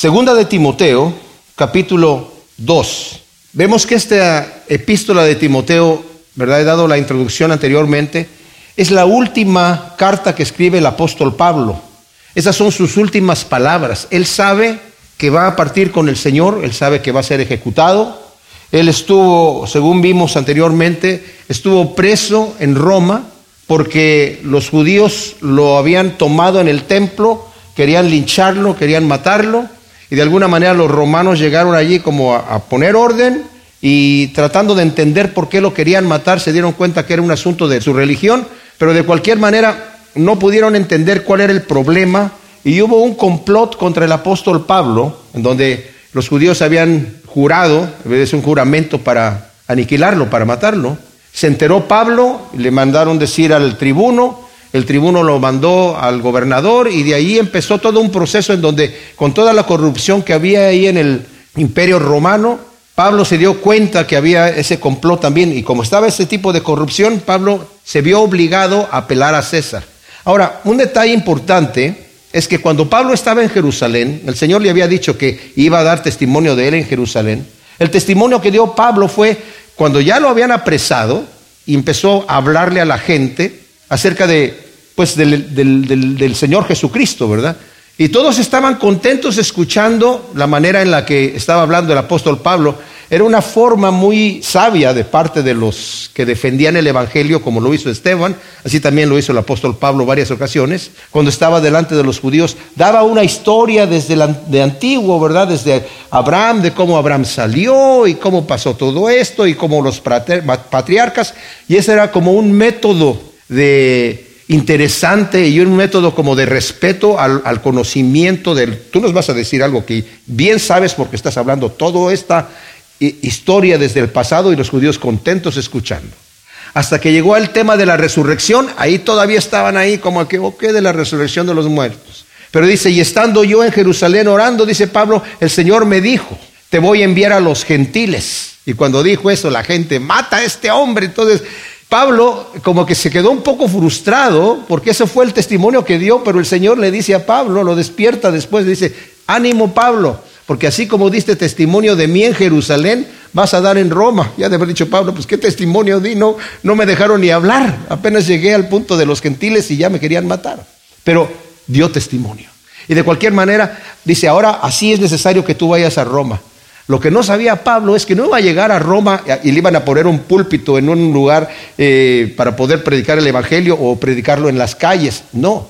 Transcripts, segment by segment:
Segunda de Timoteo, capítulo 2. Vemos que esta epístola de Timoteo, ¿verdad? He dado la introducción anteriormente, es la última carta que escribe el apóstol Pablo. Esas son sus últimas palabras. Él sabe que va a partir con el Señor, él sabe que va a ser ejecutado. Él estuvo, según vimos anteriormente, estuvo preso en Roma porque los judíos lo habían tomado en el templo, querían lincharlo, querían matarlo, y de alguna manera los romanos llegaron allí como a, poner orden y tratando de entender por qué lo querían matar, se dieron cuenta que era un asunto de su religión, pero de cualquier manera no pudieron entender cuál era el problema y hubo un complot contra el apóstol Pablo, en donde los judíos habían jurado, es un juramento para aniquilarlo, para matarlo. Se enteró Pablo, le mandaron decir al tribuno, el tribuno lo mandó al gobernador y de ahí empezó todo un proceso en donde con toda la corrupción que había ahí en el imperio romano, Pablo se dio cuenta que había ese complot también y como estaba ese tipo de corrupción, Pablo se vio obligado a apelar a César. Ahora, un detalle importante es que cuando Pablo estaba en Jerusalén, el Señor le había dicho que iba a dar testimonio de él en Jerusalén. El testimonio que dio Pablo fue cuando ya lo habían apresado y empezó a hablarle a la gente acerca de, pues, del, del Señor Jesucristo, ¿verdad? Y todos estaban contentos escuchando la manera en la que estaba hablando el apóstol Pablo. Era una forma muy sabia de parte de los que defendían el Evangelio, como lo hizo Esteban, así también lo hizo el apóstol Pablo varias ocasiones, cuando estaba delante de los judíos, daba una historia desde de antiguo, ¿verdad? Desde Abraham, de cómo Abraham salió y cómo pasó todo esto y cómo los patriarcas, y ese era como un método de interesante y un método como de respeto al, al, conocimiento del... Tú nos vas a decir algo que bien sabes porque estás hablando toda esta historia desde el pasado y los judíos contentos escuchando. Hasta que llegó el tema de la resurrección, ahí todavía estaban ahí como que, ok, de la resurrección de los muertos. Pero dice, y estando yo en Jerusalén orando, dice Pablo, el Señor me dijo, te voy a enviar a los gentiles. Y cuando dijo eso, la gente, mata a este hombre. Entonces, Pablo como que se quedó un poco frustrado, porque ese fue el testimonio que dio, pero el Señor le dice a Pablo, lo despierta después, dice, ánimo Pablo, porque así como diste testimonio de mí en Jerusalén, vas a dar en Roma. Ya de haber dicho Pablo, pues qué testimonio di, no, no me dejaron ni hablar. Apenas llegué al punto de los gentiles y ya me querían matar. Pero dio testimonio. Y de cualquier manera, dice, ahora así es necesario que tú vayas a Roma. Lo que no sabía Pablo es que no iba a llegar a Roma y le iban a poner un púlpito en un lugar eh, para poder predicar el Evangelio o predicarlo en las calles. No,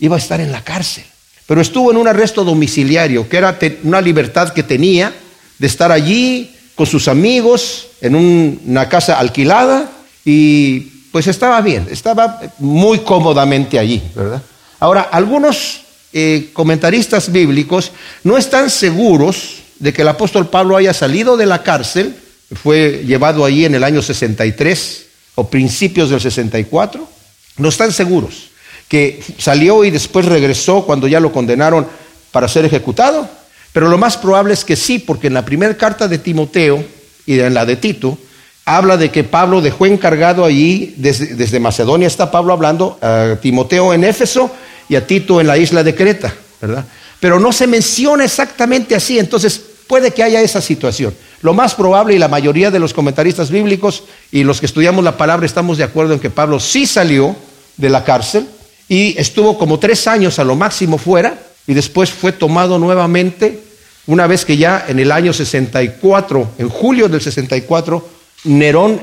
iba a estar en la cárcel pero estuvo en un arresto domiciliario, que era una libertad que tenía de estar allí con sus amigos en una casa alquilada y pues estaba bien, estaba muy cómodamente allí, ¿verdad? Ahora, algunos eh, comentaristas bíblicos no están seguros de que el apóstol Pablo haya salido de la cárcel, fue llevado allí en el año 63 o principios del 64, no están seguros que salió y después regresó cuando ya lo condenaron para ser ejecutado. Pero lo más probable es que sí, porque en la primera carta de Timoteo y en la de Tito, habla de que Pablo dejó encargado allí, desde, Macedonia está Pablo hablando, a Timoteo en Éfeso y a Tito en la isla de Creta, ¿verdad? Pero no se menciona exactamente así, entonces puede que haya esa situación. Lo más probable y la mayoría de los comentaristas bíblicos y los que estudiamos la palabra estamos de acuerdo en que Pablo sí salió de la cárcel, y estuvo como tres años a lo máximo fuera y después fue tomado nuevamente una vez que ya en el año 64, en julio del 64, Nerón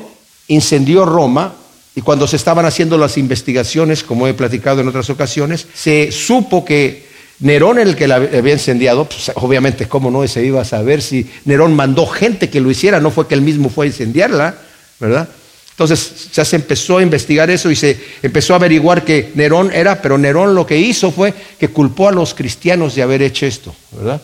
incendió Roma y cuando se estaban haciendo las investigaciones, como he platicado en otras ocasiones, se supo que Nerón, el que la había incendiado, pues, obviamente, ¿cómo no se iba a saber si Nerón mandó gente que lo hiciera? No fue que él mismo fue a incendiarla, ¿verdad? Entonces ya se empezó a investigar eso y se empezó a averiguar que Nerón era, pero Nerón lo que hizo fue que culpó a los cristianos de haber hecho esto, ¿verdad?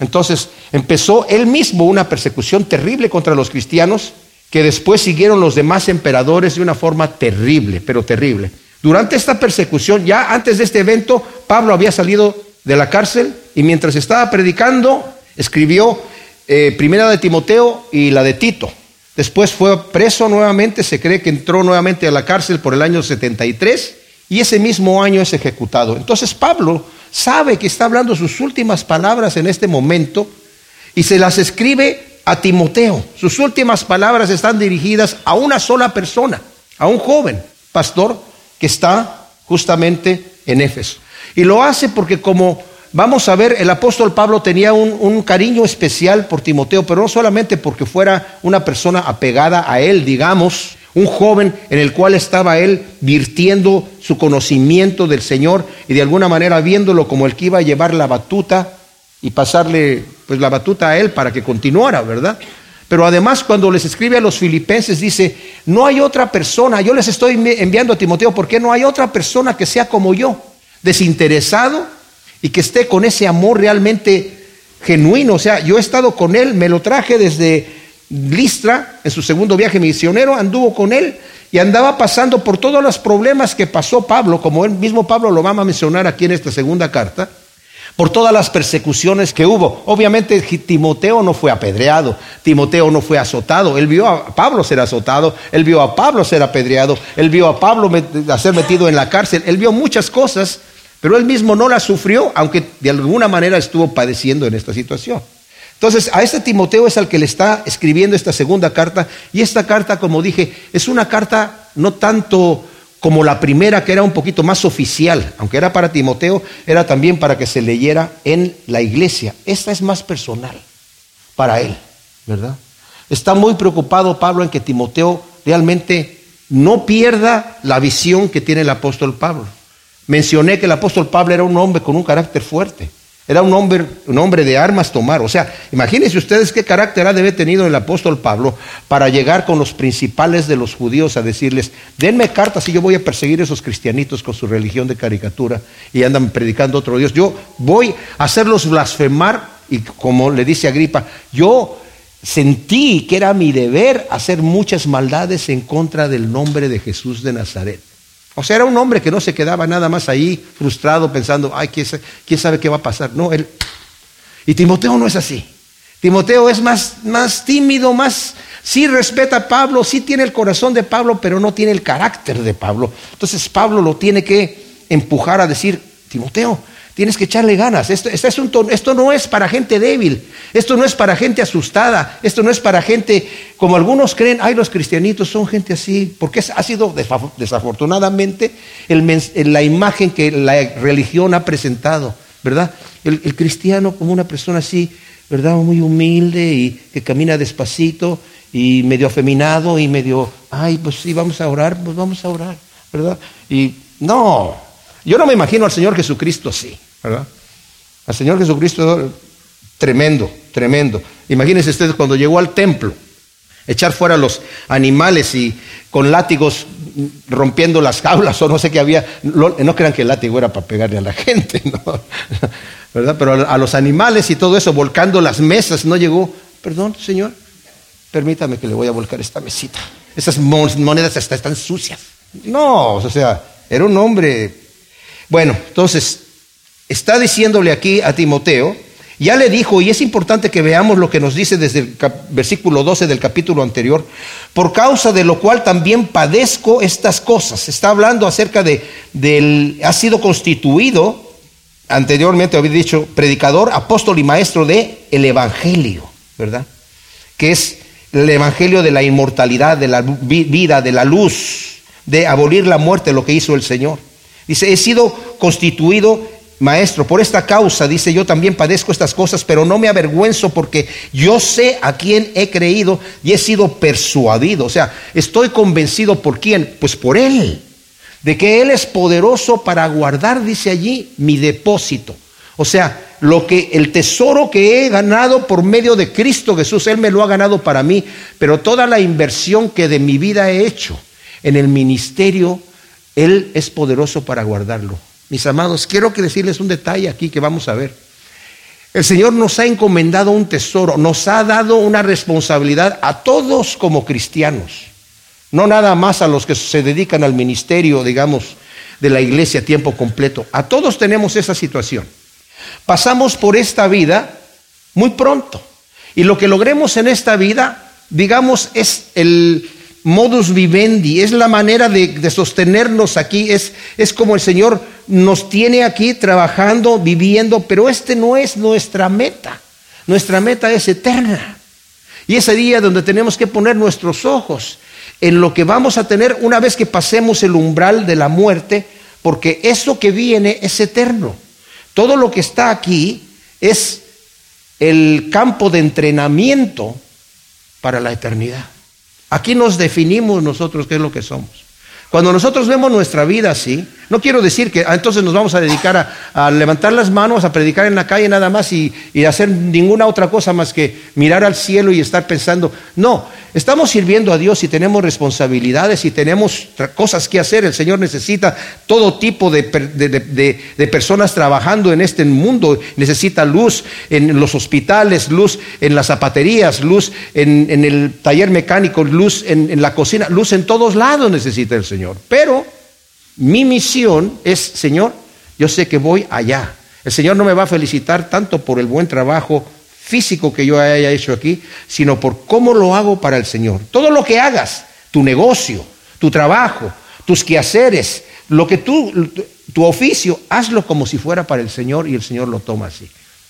Entonces empezó él mismo una persecución terrible contra los cristianos que después siguieron los demás emperadores de una forma terrible, pero terrible. Durante esta persecución, ya antes de este evento, Pablo había salido de la cárcel y mientras estaba predicando, escribió eh, primera de Timoteo y la de Tito. Después fue preso nuevamente, se cree que entró nuevamente a la cárcel por el año 73 y ese mismo año es ejecutado. Entonces Pablo sabe que está hablando sus últimas palabras en este momento y se las escribe a Timoteo. Sus últimas palabras están dirigidas a una sola persona, a un joven pastor que está justamente en Éfeso. Y lo hace porque como vamos a ver, el apóstol Pablo tenía un, cariño especial por Timoteo, pero no solamente porque fuera una persona apegada a él, digamos, un joven en el cual estaba él virtiendo su conocimiento del Señor y de alguna manera viéndolo como el que iba a llevar la batuta y pasarle pues la batuta a él para que continuara, ¿verdad? Pero además cuando les escribe a los filipenses dice, no hay otra persona, yo les estoy enviando a Timoteo porque no hay otra persona que sea como yo, desinteresado y que esté con ese amor realmente genuino. O sea, yo he estado con él, me lo traje desde Listra, en su segundo viaje misionero, anduvo con él y andaba pasando por todos los problemas que pasó Pablo, como él mismo Pablo lo va a mencionar aquí en esta segunda carta, por todas las persecuciones que hubo. Obviamente Timoteo no fue apedreado, Timoteo no fue azotado, él vio a Pablo ser azotado, él vio a Pablo ser apedreado, él vio a Pablo ser metido en la cárcel, él vio muchas cosas, pero él mismo no las sufrió, aunque de alguna manera estuvo padeciendo en esta situación. Entonces, a este Timoteo es al que le está escribiendo esta segunda carta, y esta carta, como dije, es una carta no tanto como la primera, que era un poquito más oficial, aunque era para Timoteo, era también para que se leyera en la iglesia. Esta es más personal para él, ¿verdad? Está muy preocupado Pablo en que Timoteo realmente no pierda la visión que tiene el apóstol Pablo. Mencioné que el apóstol Pablo era un hombre con un carácter fuerte. Era un hombre, un hombre de armas tomar. O sea, imagínense ustedes qué carácter ha de haber tenido el apóstol Pablo para llegar con los principales de los judíos a decirles, denme cartas y yo voy a perseguir a esos cristianitos con su religión de caricatura y andan predicando otro Dios. Yo voy a hacerlos blasfemar y como le dice Agripa, yo sentí que era mi deber hacer muchas maldades en contra del nombre de Jesús de Nazaret. O sea, era un hombre que no se quedaba nada más ahí frustrado pensando, ay, ¿quién sabe qué va a pasar? No, él... Y Timoteo no es así. Timoteo es más, más tímido, más... Sí respeta a Pablo, sí tiene el corazón de Pablo, pero no tiene el carácter de Pablo. Entonces Pablo lo tiene que empujar a decir, Timoteo, Tienes que echarle ganas. Esto, este esto no es para gente débil. Esto no es para gente asustada. Esto no es para gente como algunos creen. Ay, los cristianitos son gente así. Porque ha sido desafortunadamente la imagen que la religión ha presentado. ¿Verdad? El, el cristiano como una persona así, ¿verdad? Muy humilde y que camina despacito y medio afeminado y medio, ay, pues sí, vamos a orar, pues vamos a orar. ¿Verdad? Y no, yo no me imagino al Señor Jesucristo así. ¿Verdad? Al Señor Jesucristo, tremendo, tremendo. Imagínense ustedes cuando llegó al templo, echar fuera los animales y con látigos rompiendo las jaulas o no sé qué había. No crean que el látigo era para pegarle a la gente, ¿no? ¿verdad? Pero a los animales y todo eso, volcando las mesas, no llegó, perdón, Señor, permítame que le voy a volcar esta mesita. Esas monedas hasta están sucias. No, o sea, era un hombre. Bueno, entonces, está diciéndole aquí a Timoteo, ya le dijo, y es importante que veamos lo que nos dice desde el versículo 12 del capítulo anterior, por causa de lo cual también padezco estas cosas. Está hablando acerca de, del, ha sido constituido, anteriormente había dicho, predicador, apóstol y maestro de el Evangelio, ¿verdad? Que es el Evangelio de la inmortalidad, de la vida, de la luz, de abolir la muerte, lo que hizo el Señor. Dice, he sido constituido Maestro, por esta causa, dice, yo también padezco estas cosas, pero no me avergüenzo porque yo sé a quién he creído y he sido persuadido. O sea, estoy convencido por quién, pues por Él, de que Él es poderoso para guardar, dice allí, mi depósito. O sea, lo que el tesoro que he ganado por medio de Cristo Jesús, Él me lo ha ganado para mí, pero toda la inversión que de mi vida he hecho en el ministerio, Él es poderoso para guardarlo. Mis amados, quiero que decirles un detalle aquí que vamos a ver. El Señor nos ha encomendado un tesoro, nos ha dado una responsabilidad a todos como cristianos, no nada más a los que se dedican al ministerio, digamos, de la iglesia a tiempo completo. A todos tenemos esa situación. Pasamos por esta vida muy pronto y lo que logremos en esta vida, digamos, es el modus vivendi, es la manera de, sostenernos aquí, es, es como el Señor nos tiene aquí trabajando, viviendo, pero este no es nuestra meta. Nuestra meta es eterna. Y ese día donde tenemos que poner nuestros ojos en lo que vamos a tener una vez que pasemos el umbral de la muerte, porque eso que viene es eterno. Todo lo que está aquí es el campo de entrenamiento para la eternidad. Aquí nos definimos nosotros qué es lo que somos. Cuando nosotros vemos nuestra vida así, no quiero decir que ah, entonces nos vamos a dedicar a, levantar las manos, a predicar en la calle nada más y, y hacer ninguna otra cosa más que mirar al cielo y estar pensando. No, Estamos sirviendo a Dios y tenemos responsabilidades y tenemos cosas que hacer. El Señor necesita todo tipo de, personas trabajando en este mundo. Necesita luz en los hospitales, luz en las zapaterías, luz en, el taller mecánico, luz en la cocina, luz en todos lados necesita el Señor. Pero mi misión es, Señor, yo sé que voy allá. El Señor no me va a felicitar tanto por el buen trabajo físico que yo haya hecho aquí, sino por cómo lo hago para el Señor. Todo lo que hagas, tu negocio, tu trabajo, tus quehaceres, lo que tú, tu oficio, hazlo como si fuera para el Señor y el Señor lo toma así.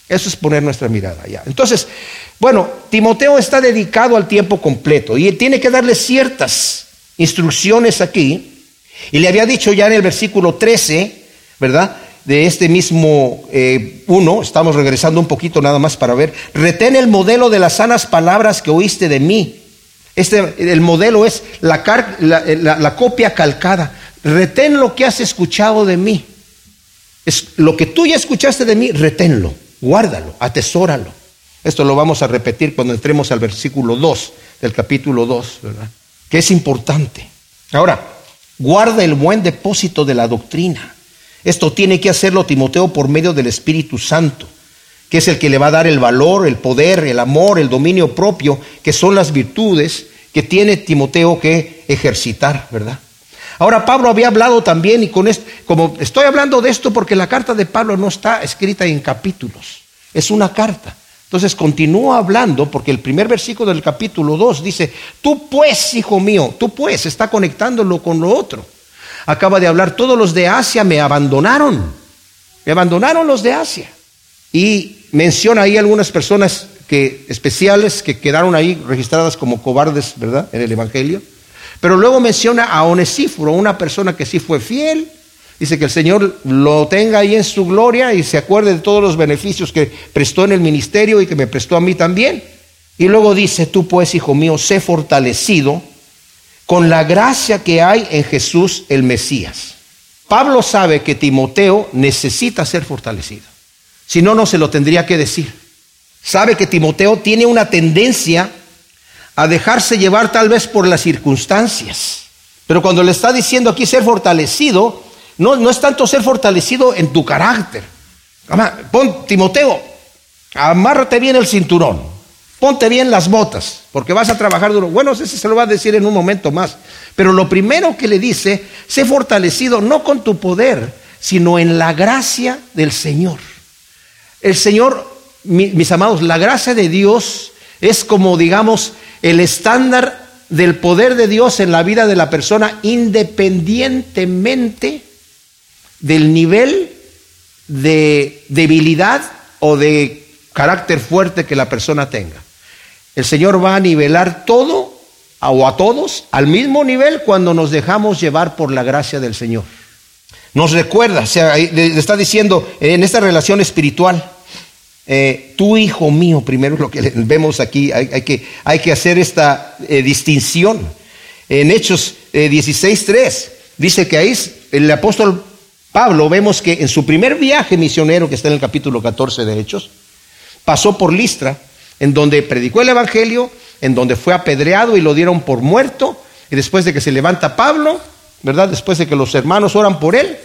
Eso es poner nuestra mirada allá. Entonces, bueno, Timoteo está dedicado al tiempo completo y tiene que darle ciertas instrucciones aquí. Y le había dicho ya en el versículo 13, ¿verdad? de este mismo eh, uno, estamos regresando un poquito nada más para ver, retén el modelo de las sanas palabras que oíste de mí. Este, el modelo es la, la, copia calcada. Retén lo que has escuchado de mí. Es lo que tú ya escuchaste de mí, reténlo, guárdalo, atesóralo. Esto lo vamos a repetir cuando entremos al versículo 2 del capítulo 2, ¿verdad? Que es importante. Ahora, guarda el buen depósito de la doctrina. Esto tiene que hacerlo Timoteo por medio del Espíritu Santo, que es el que le va a dar el valor, el poder, el amor, el dominio propio, que son las virtudes que tiene Timoteo que ejercitar, ¿verdad? Ahora Pablo había hablado también, y con esto, como estoy hablando de esto porque la carta de Pablo no está escrita en capítulos, es una carta. Entonces continúa hablando porque el primer versículo del capítulo 2 dice, tú pues, hijo mío, tú pues, está conectándolo con lo otro acaba de hablar, todos los de Asia me abandonaron. Me abandonaron los de Asia. Y menciona ahí algunas personas que, especiales que quedaron ahí registradas como cobardes, ¿verdad? En el Evangelio. Pero luego menciona a Onesíforo, una persona que sí fue fiel. Dice que el Señor lo tenga ahí en su gloria y se acuerde de todos los beneficios que prestó en el ministerio y que me prestó a mí también. Y luego dice, tú pues, hijo mío, sé fortalecido con la gracia que hay en Jesús el Mesías. Pablo sabe que Timoteo necesita ser fortalecido. Si no, no se lo tendría que decir. Sabe que Timoteo tiene una tendencia a dejarse llevar tal vez por las circunstancias. Pero cuando le está diciendo aquí ser fortalecido, no, es tanto ser fortalecido en tu carácter. Pon, Timoteo, amárrate bien el cinturón. Ponte bien las botas, porque vas a trabajar duro. Bueno, ese se lo va a decir en un momento más. Pero lo primero que le dice, sé fortalecido no con tu poder, sino en la gracia del Señor. El Señor, mis amados, la gracia de Dios es como, digamos, el estándar del poder de Dios en la vida de la persona, independientemente del nivel de debilidad o de carácter fuerte que la persona tenga. El Señor va a nivelar todo o a todos al mismo nivel cuando nos dejamos llevar por la gracia del Señor. Nos recuerda, sea, le está diciendo en esta relación espiritual, eh, tu hijo mío, primero lo que vemos aquí, hay, que, hacer esta eh, distinción. En Hechos 16.3 eh, dice que ahí el apóstol Pablo, vemos que en su primer viaje misionero, que está en el capítulo 14 de Hechos, pasó por Listra en donde predicó el Evangelio, en donde fue apedreado y lo dieron por muerto, y después de que se levanta Pablo, ¿verdad? Después de que los hermanos oran por él,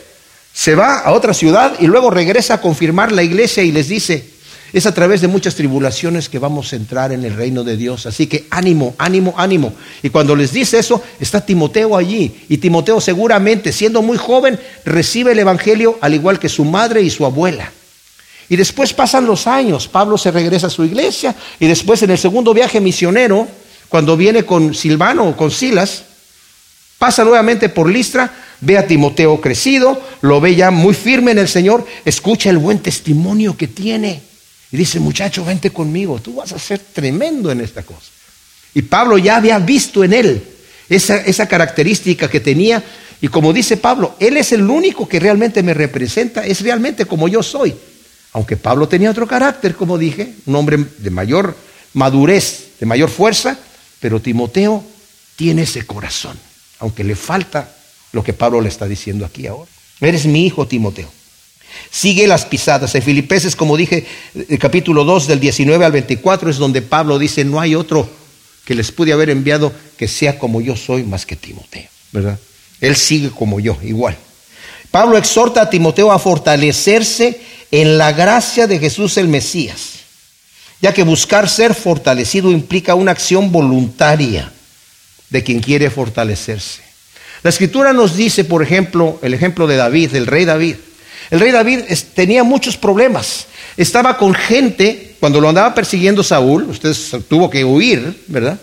se va a otra ciudad y luego regresa a confirmar la iglesia y les dice, es a través de muchas tribulaciones que vamos a entrar en el reino de Dios. Así que ánimo, ánimo, ánimo. Y cuando les dice eso, está Timoteo allí. Y Timoteo seguramente, siendo muy joven, recibe el Evangelio al igual que su madre y su abuela. Y después pasan los años, Pablo se regresa a su iglesia y después en el segundo viaje misionero, cuando viene con Silvano o con Silas, pasa nuevamente por Listra, ve a Timoteo crecido, lo ve ya muy firme en el Señor, escucha el buen testimonio que tiene y dice, muchacho, vente conmigo, tú vas a ser tremendo en esta cosa. Y Pablo ya había visto en él esa, esa característica que tenía y como dice Pablo, él es el único que realmente me representa, es realmente como yo soy. Aunque Pablo tenía otro carácter, como dije, un hombre de mayor madurez, de mayor fuerza, pero Timoteo tiene ese corazón, aunque le falta lo que Pablo le está diciendo aquí ahora. Eres mi hijo, Timoteo. Sigue las pisadas. En Filipenses, como dije, el capítulo 2 del 19 al 24 es donde Pablo dice, no hay otro que les pude haber enviado que sea como yo soy más que Timoteo, ¿verdad? Él sigue como yo, igual. Pablo exhorta a Timoteo a fortalecerse en la gracia de Jesús el Mesías, ya que buscar ser fortalecido implica una acción voluntaria de quien quiere fortalecerse. La escritura nos dice, por ejemplo, el ejemplo de David, del rey David. El rey David tenía muchos problemas. Estaba con gente, cuando lo andaba persiguiendo Saúl, usted tuvo que huir, ¿verdad?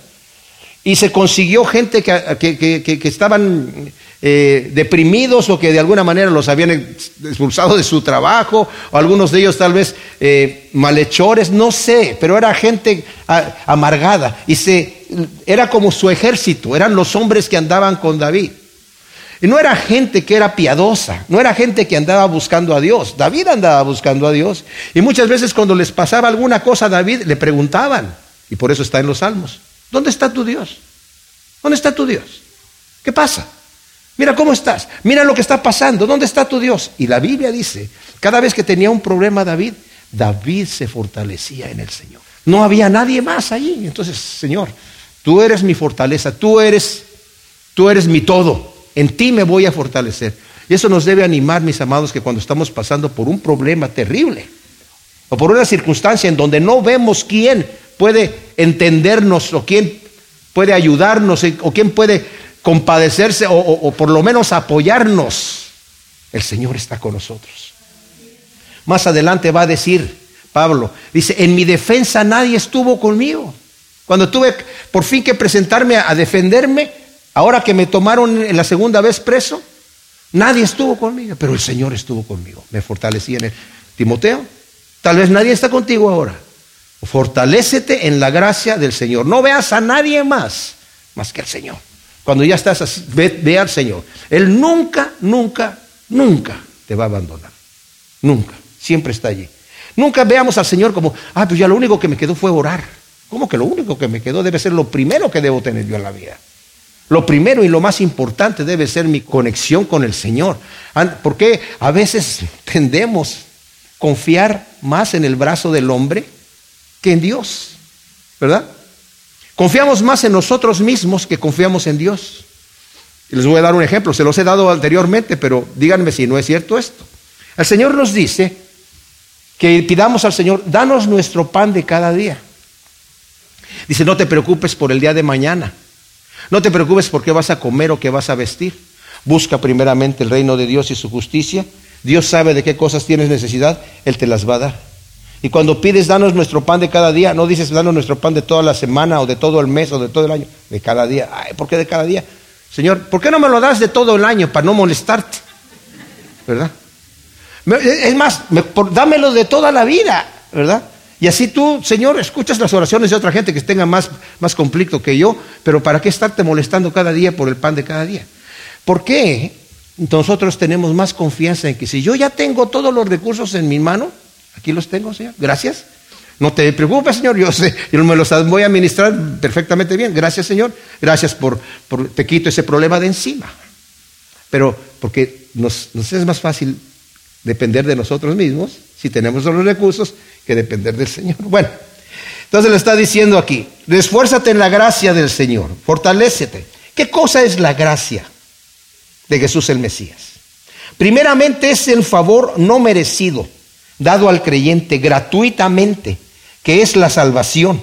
Y se consiguió gente que estaban eh, deprimidos o que de alguna manera los habían expulsado de su trabajo, o algunos de ellos tal vez eh, malhechores, no sé, pero era gente amargada y se, era como su ejército, eran los hombres que andaban con David. Y no era gente que era piadosa, no era gente que andaba buscando a Dios. David andaba buscando a Dios. Y muchas veces cuando les pasaba alguna cosa a David, le preguntaban, y por eso está en los salmos, ¿dónde está tu Dios? ¿Dónde está tu Dios? ¿Qué pasa? Mira cómo estás, mira lo que está pasando, ¿dónde está tu Dios? Y la Biblia dice, cada vez que tenía un problema David, David se fortalecía en el Señor. No había nadie más allí. Entonces, Señor, tú eres mi fortaleza, tú eres, tú eres mi todo. En ti me voy a fortalecer. Y eso nos debe animar, mis amados, que cuando estamos pasando por un problema terrible o por una circunstancia en donde no vemos quién puede entendernos o quién puede ayudarnos o quién puede compadecerse o, por lo menos apoyarnos, el Señor está con nosotros. Más adelante va a decir Pablo, dice, en mi defensa nadie estuvo conmigo. Cuando tuve por fin que presentarme a, defenderme, ahora que me tomaron en la segunda vez preso, nadie estuvo conmigo, pero el Señor estuvo conmigo, me fortalecí en él. Timoteo, tal vez nadie está contigo ahora. Fortalécete en la gracia del Señor. No veas a nadie más más que al Señor. Cuando ya estás así, ve, al Señor. Él nunca, nunca, nunca te va a abandonar. Nunca. Siempre está allí. Nunca veamos al Señor como, ah, pues ya lo único que me quedó fue orar. ¿Cómo que lo único que me quedó debe ser lo primero que debo tener yo en la vida? Lo primero y lo más importante debe ser mi conexión con el Señor. Porque a veces tendemos a confiar más en el brazo del hombre que en Dios, ¿verdad? Confiamos más en nosotros mismos que confiamos en Dios. Les voy a dar un ejemplo, se los he dado anteriormente, pero díganme si no es cierto esto. El Señor nos dice que pidamos al Señor, danos nuestro pan de cada día. Dice, no te preocupes por el día de mañana. No te preocupes por qué vas a comer o qué vas a vestir. Busca primeramente el reino de Dios y su justicia. Dios sabe de qué cosas tienes necesidad, Él te las va a dar. Y cuando pides, danos nuestro pan de cada día, no dices, danos nuestro pan de toda la semana o de todo el mes o de todo el año, de cada día. Ay, ¿por qué de cada día? Señor, ¿por qué no me lo das de todo el año para no molestarte? ¿Verdad? Es más, dámelo de toda la vida, ¿verdad? Y así tú, Señor, escuchas las oraciones de otra gente que tenga más, más conflicto que yo, pero ¿para qué estarte molestando cada día por el pan de cada día? ¿Por qué nosotros tenemos más confianza en que si yo ya tengo todos los recursos en mi mano, Aquí los tengo, Señor. Gracias. No te preocupes, Señor. Yo sé, yo me los voy a administrar perfectamente bien. Gracias, Señor. Gracias por, por te quito ese problema de encima. Pero porque nos, nos es más fácil depender de nosotros mismos si tenemos los recursos que depender del Señor. Bueno, entonces le está diciendo aquí, esfuérzate en la gracia del Señor, fortalécete. ¿Qué cosa es la gracia de Jesús el Mesías? Primeramente es el favor no merecido dado al creyente gratuitamente, que es la salvación.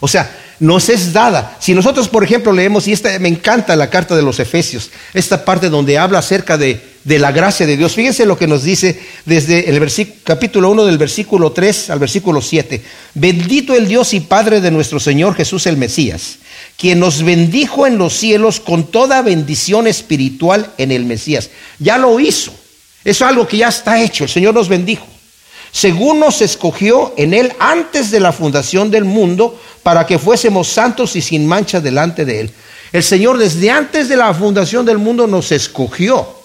O sea, nos es dada. Si nosotros, por ejemplo, leemos, y esta me encanta la carta de los Efesios, esta parte donde habla acerca de, de la gracia de Dios. Fíjense lo que nos dice desde el capítulo 1 del versículo 3 al versículo 7. Bendito el Dios y Padre de nuestro Señor Jesús el Mesías, quien nos bendijo en los cielos con toda bendición espiritual en el Mesías. Ya lo hizo. Eso es algo que ya está hecho. El Señor nos bendijo. Según nos escogió en Él antes de la fundación del mundo, para que fuésemos santos y sin mancha delante de Él. El Señor desde antes de la fundación del mundo nos escogió.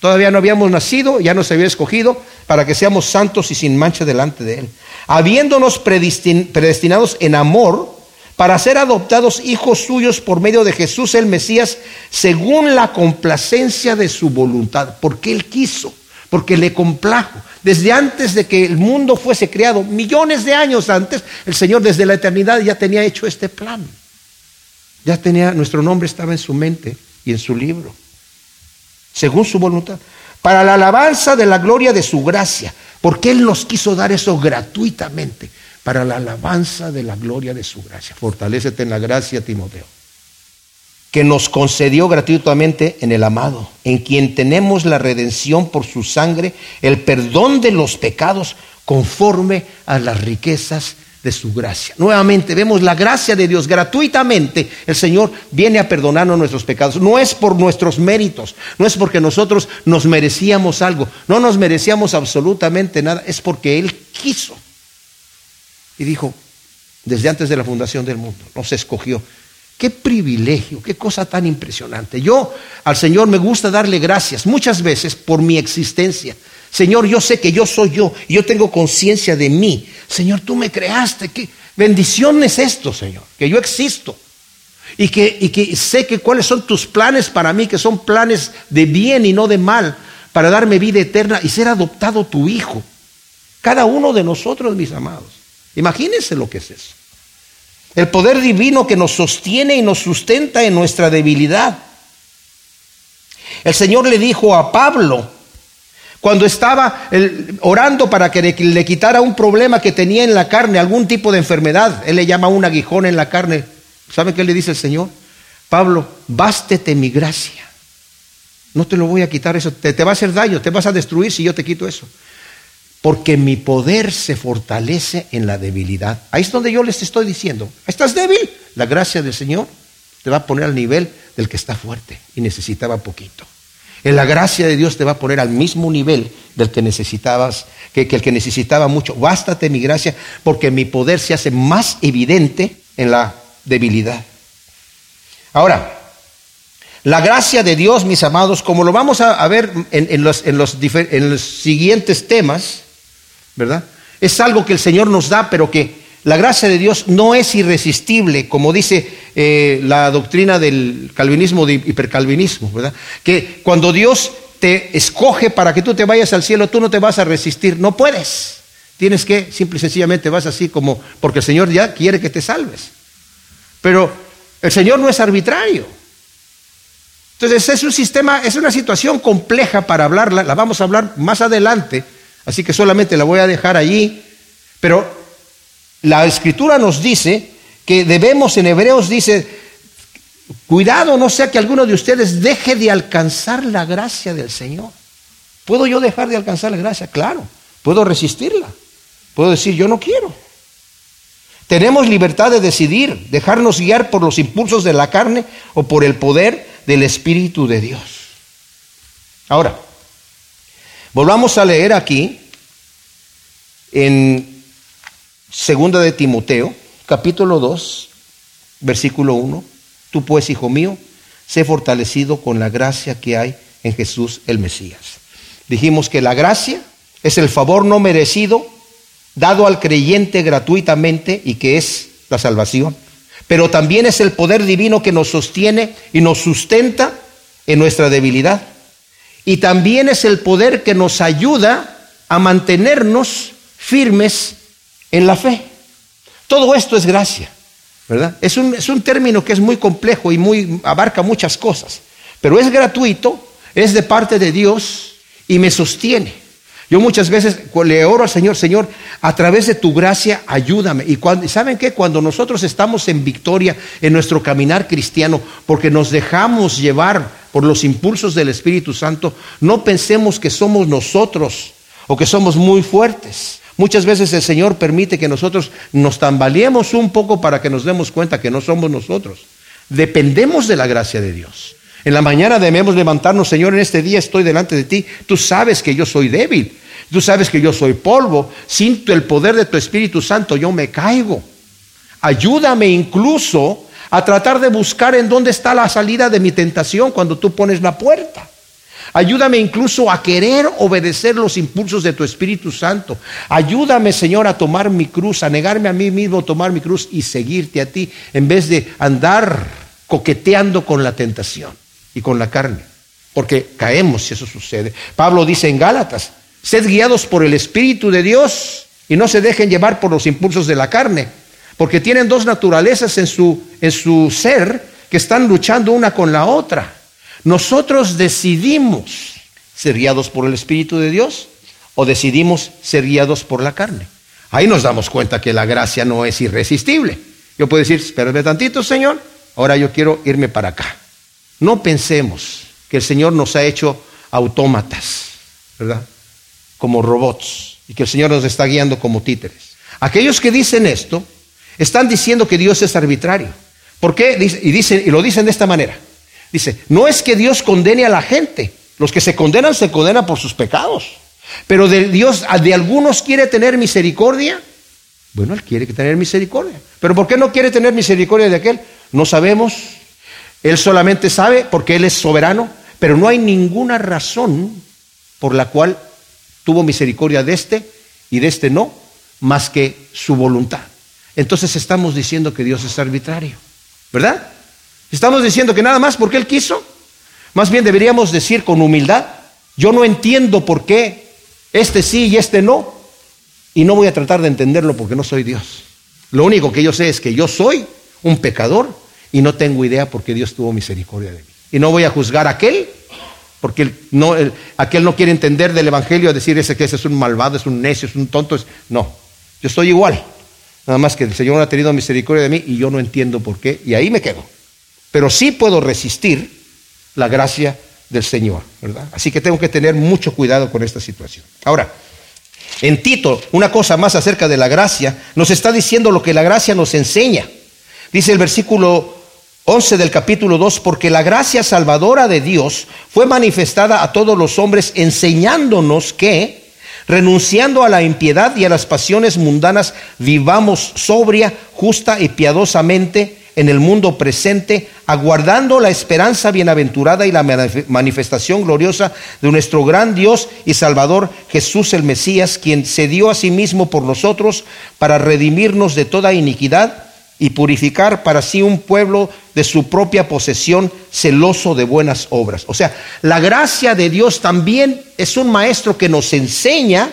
Todavía no habíamos nacido, ya nos había escogido para que seamos santos y sin mancha delante de Él. Habiéndonos predestinados en amor para ser adoptados hijos suyos por medio de Jesús el Mesías, según la complacencia de su voluntad, porque Él quiso, porque le complajo. Desde antes de que el mundo fuese creado, millones de años antes, el Señor desde la eternidad ya tenía hecho este plan. Ya tenía, nuestro nombre estaba en su mente y en su libro, según su voluntad, para la alabanza de la gloria de su gracia, porque Él nos quiso dar eso gratuitamente, para la alabanza de la gloria de su gracia. Fortalécete en la gracia, Timoteo, que nos concedió gratuitamente en el amado, en quien tenemos la redención por su sangre, el perdón de los pecados conforme a las riquezas de su gracia. Nuevamente vemos la gracia de Dios gratuitamente. El Señor viene a perdonarnos nuestros pecados. No es por nuestros méritos, no es porque nosotros nos merecíamos algo, no nos merecíamos absolutamente nada, es porque Él quiso. Y dijo, desde antes de la fundación del mundo, nos escogió. Qué privilegio, qué cosa tan impresionante. Yo al Señor me gusta darle gracias muchas veces por mi existencia. Señor, yo sé que yo soy yo, yo tengo conciencia de mí. Señor, tú me creaste. ¿Qué bendición es esto, Señor? Que yo existo. Y que, y que sé que cuáles son tus planes para mí, que son planes de bien y no de mal, para darme vida eterna y ser adoptado tu Hijo. Cada uno de nosotros, mis amados. Imagínense lo que es eso. El poder divino que nos sostiene y nos sustenta en nuestra debilidad. El Señor le dijo a Pablo, cuando estaba orando para que le, quitara un problema que tenía en la carne, algún tipo de enfermedad, él le llama un aguijón en la carne. ¿Sabe qué le dice el Señor? Pablo, bástete mi gracia. No te lo voy a quitar eso, te, te va a hacer daño, te vas a destruir si yo te quito eso. Porque mi poder se fortalece en la debilidad. Ahí es donde yo les estoy diciendo, ¿estás débil? La gracia del Señor te va a poner al nivel del que está fuerte y necesitaba poquito. En la gracia de Dios te va a poner al mismo nivel del que necesitabas, que, el que necesitaba mucho. Bástate mi gracia, porque mi poder se hace más evidente en la debilidad. Ahora, la gracia de Dios, mis amados, como lo vamos a, ver en, los, en los siguientes temas, ¿verdad? Es algo que el Señor nos da, pero que la gracia de Dios no es irresistible, como dice eh, la doctrina del calvinismo, de hipercalvinismo, ¿verdad? Que cuando Dios te escoge para que tú te vayas al cielo, tú no te vas a resistir, no puedes. Tienes que, simple y sencillamente vas así como, porque el Señor ya quiere que te salves. Pero el Señor no es arbitrario. Entonces es un sistema, es una situación compleja para hablarla, la vamos a hablar más adelante, así que solamente la voy a dejar allí, pero la escritura nos dice que debemos, en Hebreos dice, cuidado no sea que alguno de ustedes deje de alcanzar la gracia del Señor. ¿Puedo yo dejar de alcanzar la gracia? Claro, puedo resistirla. Puedo decir, yo no quiero. Tenemos libertad de decidir, dejarnos guiar por los impulsos de la carne o por el poder del Espíritu de Dios. Ahora, volvamos a leer aquí en Segunda de Timoteo, capítulo 2, versículo 1. Tú pues, hijo mío, sé fortalecido con la gracia que hay en Jesús el Mesías. Dijimos que la gracia es el favor no merecido dado al creyente gratuitamente y que es la salvación. Pero también es el poder divino que nos sostiene y nos sustenta en nuestra debilidad. Y también es el poder que nos ayuda a mantenernos firmes en la fe. Todo esto es gracia, ¿verdad? Es un, es un término que es muy complejo y muy, abarca muchas cosas, pero es gratuito, es de parte de Dios y me sostiene. Yo muchas veces le oro al Señor, Señor, a través de tu gracia, ayúdame. Y cuando, ¿saben qué? Cuando nosotros estamos en victoria en nuestro caminar cristiano, porque nos dejamos llevar por los impulsos del Espíritu Santo, no pensemos que somos nosotros o que somos muy fuertes. Muchas veces el Señor permite que nosotros nos tambaleemos un poco para que nos demos cuenta que no somos nosotros. Dependemos de la gracia de Dios. En la mañana debemos levantarnos, Señor, en este día estoy delante de ti. Tú sabes que yo soy débil. Tú sabes que yo soy polvo. Sin el poder de tu Espíritu Santo yo me caigo. Ayúdame incluso a tratar de buscar en dónde está la salida de mi tentación cuando tú pones la puerta. Ayúdame incluso a querer obedecer los impulsos de tu Espíritu Santo. Ayúdame, Señor, a tomar mi cruz, a negarme a mí mismo, tomar mi cruz y seguirte a ti, en vez de andar coqueteando con la tentación y con la carne. Porque caemos si eso sucede. Pablo dice en Gálatas, sed guiados por el Espíritu de Dios y no se dejen llevar por los impulsos de la carne, porque tienen dos naturalezas en su, en su ser que están luchando una con la otra. Nosotros decidimos ser guiados por el Espíritu de Dios o decidimos ser guiados por la carne. Ahí nos damos cuenta que la gracia no es irresistible. Yo puedo decir, espérame tantito, Señor, ahora yo quiero irme para acá. No pensemos que el Señor nos ha hecho autómatas, ¿verdad? Como robots, y que el Señor nos está guiando como títeres. Aquellos que dicen esto están diciendo que Dios es arbitrario. ¿Por qué? Y, dicen, y lo dicen de esta manera. Dice, no es que Dios condene a la gente. Los que se condenan se condenan por sus pecados. Pero de Dios, de algunos quiere tener misericordia. Bueno, Él quiere tener misericordia. Pero ¿por qué no quiere tener misericordia de aquel? No sabemos. Él solamente sabe porque Él es soberano. Pero no hay ninguna razón por la cual tuvo misericordia de este y de este no, más que su voluntad. Entonces estamos diciendo que Dios es arbitrario. ¿Verdad? Estamos diciendo que nada más porque Él quiso. Más bien deberíamos decir con humildad, yo no entiendo por qué este sí y este no. Y no voy a tratar de entenderlo porque no soy Dios. Lo único que yo sé es que yo soy un pecador y no tengo idea por qué Dios tuvo misericordia de mí. Y no voy a juzgar a aquel porque no, aquel no quiere entender del Evangelio, decir ese que ese es un malvado, es un necio, es un tonto. No, yo estoy igual. Nada más que el Señor ha tenido misericordia de mí y yo no entiendo por qué. Y ahí me quedo pero sí puedo resistir la gracia del Señor, ¿verdad? Así que tengo que tener mucho cuidado con esta situación. Ahora, en Tito, una cosa más acerca de la gracia, nos está diciendo lo que la gracia nos enseña. Dice el versículo 11 del capítulo 2, porque la gracia salvadora de Dios fue manifestada a todos los hombres enseñándonos que, renunciando a la impiedad y a las pasiones mundanas, vivamos sobria, justa y piadosamente en el mundo presente, aguardando la esperanza bienaventurada y la manifestación gloriosa de nuestro gran Dios y Salvador Jesús el Mesías, quien se dio a sí mismo por nosotros para redimirnos de toda iniquidad y purificar para sí un pueblo de su propia posesión, celoso de buenas obras. O sea, la gracia de Dios también es un maestro que nos enseña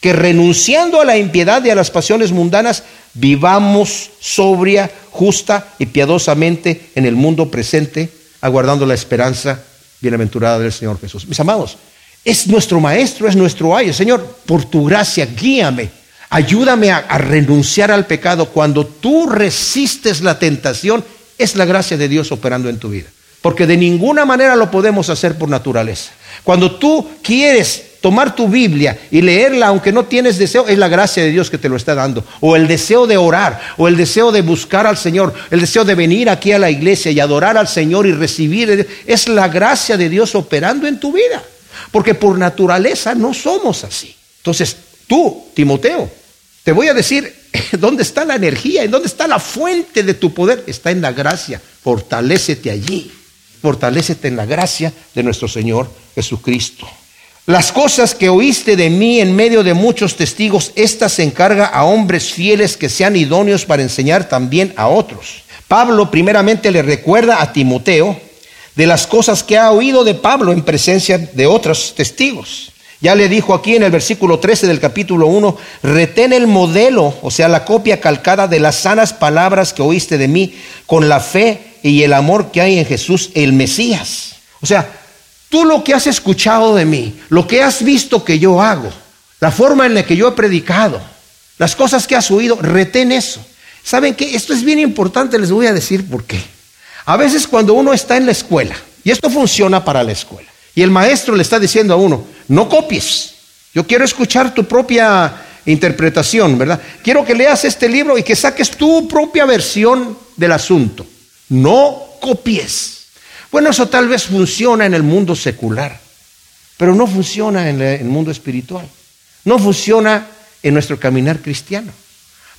que renunciando a la impiedad y a las pasiones mundanas, vivamos sobria, justa y piadosamente en el mundo presente, aguardando la esperanza bienaventurada del Señor Jesús. Mis amados, es nuestro maestro, es nuestro ayo. Señor, por tu gracia, guíame, ayúdame a, renunciar al pecado. Cuando tú resistes la tentación, es la gracia de Dios operando en tu vida. Porque de ninguna manera lo podemos hacer por naturaleza. Cuando tú quieres tomar tu Biblia y leerla aunque no tienes deseo, es la gracia de Dios que te lo está dando. O el deseo de orar, o el deseo de buscar al Señor, el deseo de venir aquí a la iglesia y adorar al Señor y recibir, es la gracia de Dios operando en tu vida. Porque por naturaleza no somos así. Entonces, tú, Timoteo, te voy a decir dónde está la energía, en dónde está la fuente de tu poder. Está en la gracia. Fortalécete allí. Fortalécete en la gracia de nuestro Señor Jesucristo. Las cosas que oíste de mí en medio de muchos testigos, estas se encarga a hombres fieles que sean idóneos para enseñar también a otros. Pablo primeramente le recuerda a Timoteo de las cosas que ha oído de Pablo en presencia de otros testigos. Ya le dijo aquí en el versículo 13 del capítulo 1, retén el modelo, o sea, la copia calcada de las sanas palabras que oíste de mí, con la fe y el amor que hay en Jesús, el Mesías. O sea, Tú lo que has escuchado de mí, lo que has visto que yo hago, la forma en la que yo he predicado, las cosas que has oído, retén eso. ¿Saben qué? Esto es bien importante, les voy a decir por qué. A veces cuando uno está en la escuela, Y esto funciona para la escuela. Y el maestro le está diciendo a uno, no copies. Yo quiero escuchar tu propia interpretación, ¿verdad? Quiero que leas este libro y que saques tu propia versión del asunto. No copies. Bueno, eso tal vez funciona en el mundo secular, pero no funciona en el mundo espiritual. No funciona en nuestro caminar cristiano.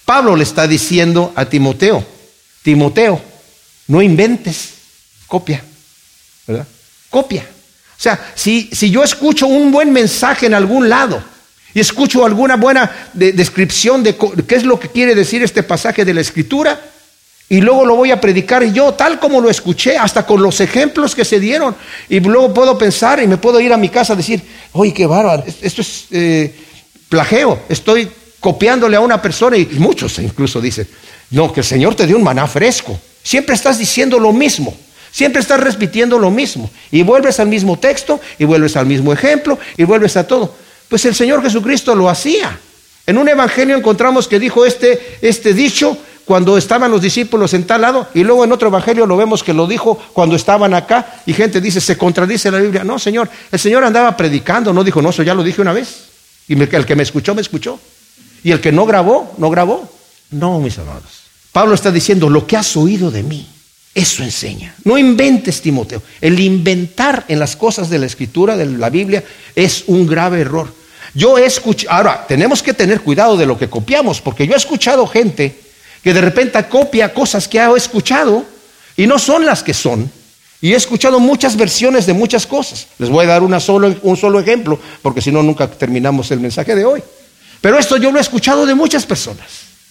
Pablo le está diciendo a Timoteo, Timoteo, no inventes, copia, ¿verdad? Copia. O sea, si, si yo escucho un buen mensaje en algún lado y escucho alguna buena descripción de qué es lo que quiere decir este pasaje de la escritura, y luego lo voy a predicar yo tal como lo escuché, hasta con los ejemplos que se dieron. Y luego puedo pensar y me puedo ir a mi casa a decir, oye, qué bárbaro, esto es eh, estoy copiándole a una persona y, muchos incluso dicen, no, que el Señor te dio un maná fresco. Siempre estás diciendo lo mismo, siempre estás repitiendo lo mismo. Y vuelves al mismo texto, y vuelves al mismo ejemplo, y vuelves a todo. Pues el Señor Jesucristo lo hacía. En un evangelio encontramos que dijo este, este dicho, cuando estaban los discípulos en tal lado, y luego en otro evangelio lo vemos que lo dijo cuando estaban acá, y gente dice, se contradice la Biblia. No, Señor, el Señor andaba predicando, no dijo, no, eso ya lo dije una vez. Y el que me escuchó, me escuchó. Y el que no grabó, no grabó. No, mis amados. Pablo está diciendo, lo que has oído de mí, eso enseña. No inventes, Timoteo. El inventar en las cosas de la escritura, de la Biblia, es un grave error. Yo he escuchado, ahora, tenemos que tener cuidado de lo que copiamos, porque yo he escuchado gente que de repente copia cosas que ha escuchado y no son las que son. Y he escuchado muchas versiones de muchas cosas. Les voy a dar una solo, un solo ejemplo, porque si no, nunca terminamos el mensaje de hoy. Pero esto yo lo he escuchado de muchas personas,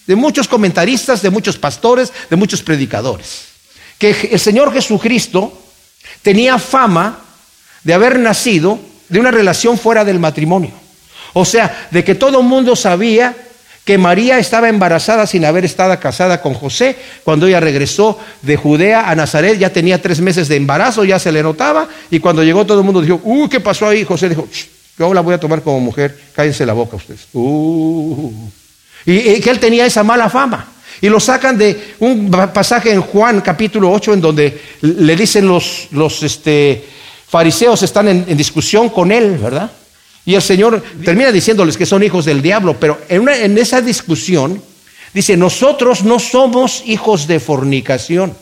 de muchos comentaristas, de muchos pastores, de muchos predicadores. Que el Señor Jesucristo tenía fama de haber nacido de una relación fuera del matrimonio. O sea, de que todo el mundo sabía que María estaba embarazada sin haber estado casada con José. Cuando ella regresó de Judea a Nazaret ya tenía tres meses de embarazo, ya se le notaba. Y cuando llegó todo el mundo dijo, uy, ¿qué pasó ahí? José dijo, yo la voy a tomar como mujer, cállense la boca ustedes. Uh. Y, que él tenía esa mala fama. Y lo sacan de un pasaje en Juan capítulo 8 en donde le dicen los, los este, fariseos están en discusión con él, ¿verdad? Y el Señor termina diciéndoles que son hijos del diablo, pero en, esa discusión dice, nosotros no somos hijos de fornicación,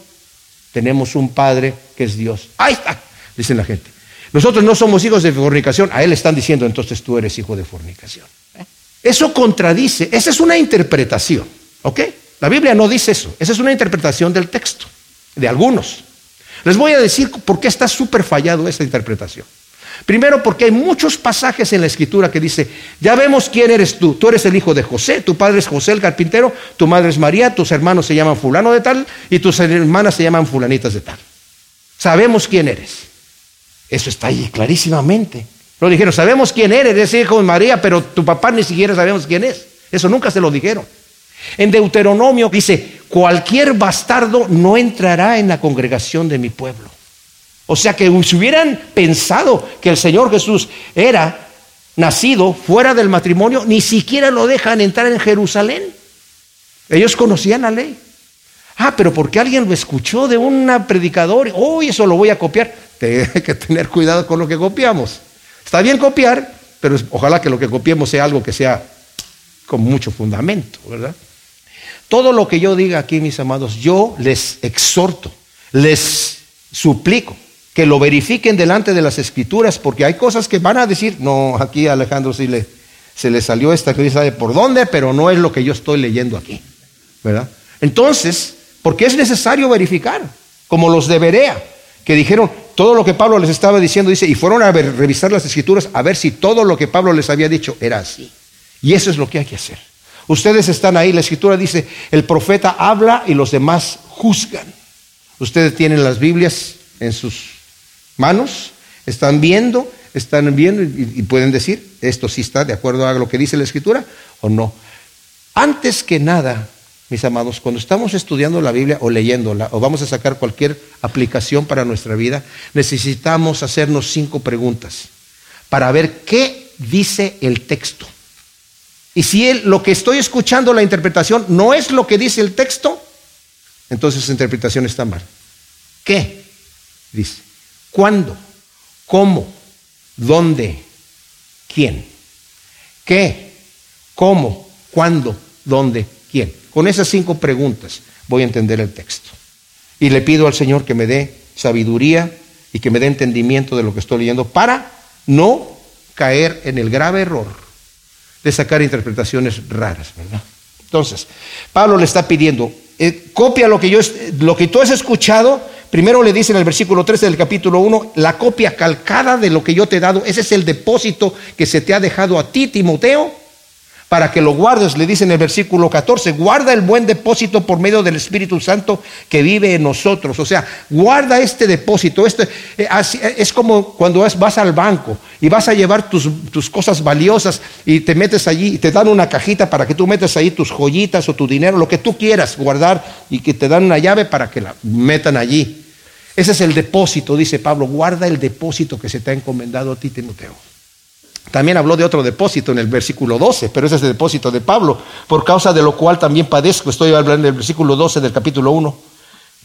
tenemos un Padre que es Dios. Ahí está, dicen la gente. Nosotros no somos hijos de fornicación, a él están diciendo entonces tú eres hijo de fornicación. ¿eh? Eso contradice, esa es una interpretación, ¿ok? La Biblia no dice eso, esa es una interpretación del texto, de algunos. Les voy a decir por qué está súper fallado esa interpretación. Primero porque hay muchos pasajes en la escritura que dice, ya vemos quién eres tú. Tú eres el hijo de José, tu padre es José el carpintero, tu madre es María, tus hermanos se llaman fulano de tal y tus hermanas se llaman fulanitas de tal. Sabemos quién eres. Eso está ahí clarísimamente. Lo dijeron, sabemos quién eres, eres hijo de María, pero tu papá ni siquiera sabemos quién es. Eso nunca se lo dijeron. En Deuteronomio dice, cualquier bastardo no entrará en la congregación de mi pueblo. O sea que si hubieran pensado que el Señor Jesús era nacido fuera del matrimonio, ni siquiera lo dejan entrar en Jerusalén. Ellos conocían la ley. Ah, pero porque alguien lo escuchó de un predicador, oh, eso lo voy a copiar. Hay que tener cuidado con lo que copiamos. Está bien copiar, pero ojalá que lo que copiemos sea algo que sea con mucho fundamento, ¿verdad? Todo lo que yo diga aquí, mis amados, yo les exhorto, les suplico que lo verifiquen delante de las escrituras, porque hay cosas que van a decir, no, aquí Alejandro sí le, se le salió esta que sabe por dónde, pero no es lo que yo estoy leyendo aquí, ¿verdad? Entonces, porque es necesario verificar, como los de Berea, que dijeron todo lo que Pablo les estaba diciendo, dice, y fueron a revisar las escrituras a ver si todo lo que Pablo les había dicho era así. Y eso es lo que hay que hacer. Ustedes están ahí, la escritura dice, el profeta habla y los demás juzgan. Ustedes tienen las Biblias en sus manos, están viendo, están viendo y, pueden decir, esto sí está de acuerdo a lo que dice la escritura o no. Antes que nada, mis amados, cuando estamos estudiando la Biblia o leyéndola o vamos a sacar cualquier aplicación para nuestra vida, necesitamos hacernos cinco preguntas para ver qué dice el texto. Y si lo que estoy escuchando, la interpretación, no es lo que dice el texto, entonces la interpretación está mal. ¿Qué dice? ¿Cuándo? ¿Cómo? ¿Dónde? ¿Quién? ¿Qué? ¿Cómo? ¿Cuándo? ¿Dónde? ¿Quién? Con esas cinco preguntas voy a entender el texto. Y le pido al Señor que me dé sabiduría y que me dé entendimiento de lo que estoy leyendo para no caer en el grave error de sacar interpretaciones raras, ¿verdad? Entonces, Pablo le está pidiendo, eh, copia lo que, yo, lo que tú has escuchado, primero le dice en el versículo 13 del capítulo 1, la copia calcada de lo que yo te he dado, ese es el depósito que se te ha dejado a ti, Timoteo, para que lo guardes, le dice en el versículo 14, guarda el buen depósito por medio del Espíritu Santo que vive en nosotros. O sea, guarda este depósito. Este, eh, eh, es como cuando vas al banco y vas a llevar tus, tus, cosas valiosas y te metes allí y te dan una cajita para que tú metas ahí tus joyitas o tu dinero, lo que tú quieras guardar y que te dan una llave para que la metan allí. Ese es el depósito, dice Pablo, guarda el depósito que se te ha encomendado a ti, Timoteo. También habló de otro depósito en el versículo 12, pero ese es el depósito de Pablo, por causa de lo cual también padezco. Estoy hablando del versículo 12 del capítulo 1.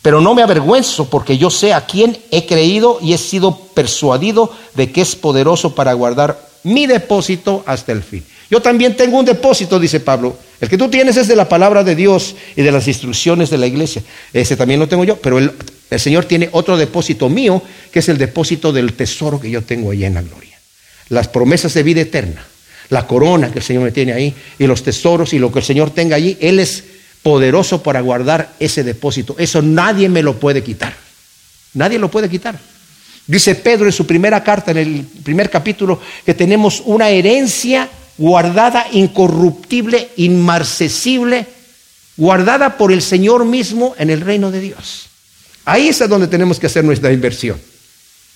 Pero no me avergüenzo porque yo sé a quién he creído y he sido persuadido de que es poderoso para guardar mi depósito hasta el fin. Yo también tengo un depósito, dice Pablo. El que tú tienes es de la palabra de Dios y de las instrucciones de la iglesia. Ese también lo tengo yo, pero el, el Señor tiene otro depósito mío, que es el depósito del tesoro que yo tengo allá en la gloria las promesas de vida eterna, la corona que el Señor me tiene ahí y los tesoros y lo que el Señor tenga allí, Él es poderoso para guardar ese depósito. Eso nadie me lo puede quitar. Nadie lo puede quitar. Dice Pedro en su primera carta, en el primer capítulo, que tenemos una herencia guardada, incorruptible, inmarcesible, guardada por el Señor mismo en el reino de Dios. Ahí es donde tenemos que hacer nuestra inversión.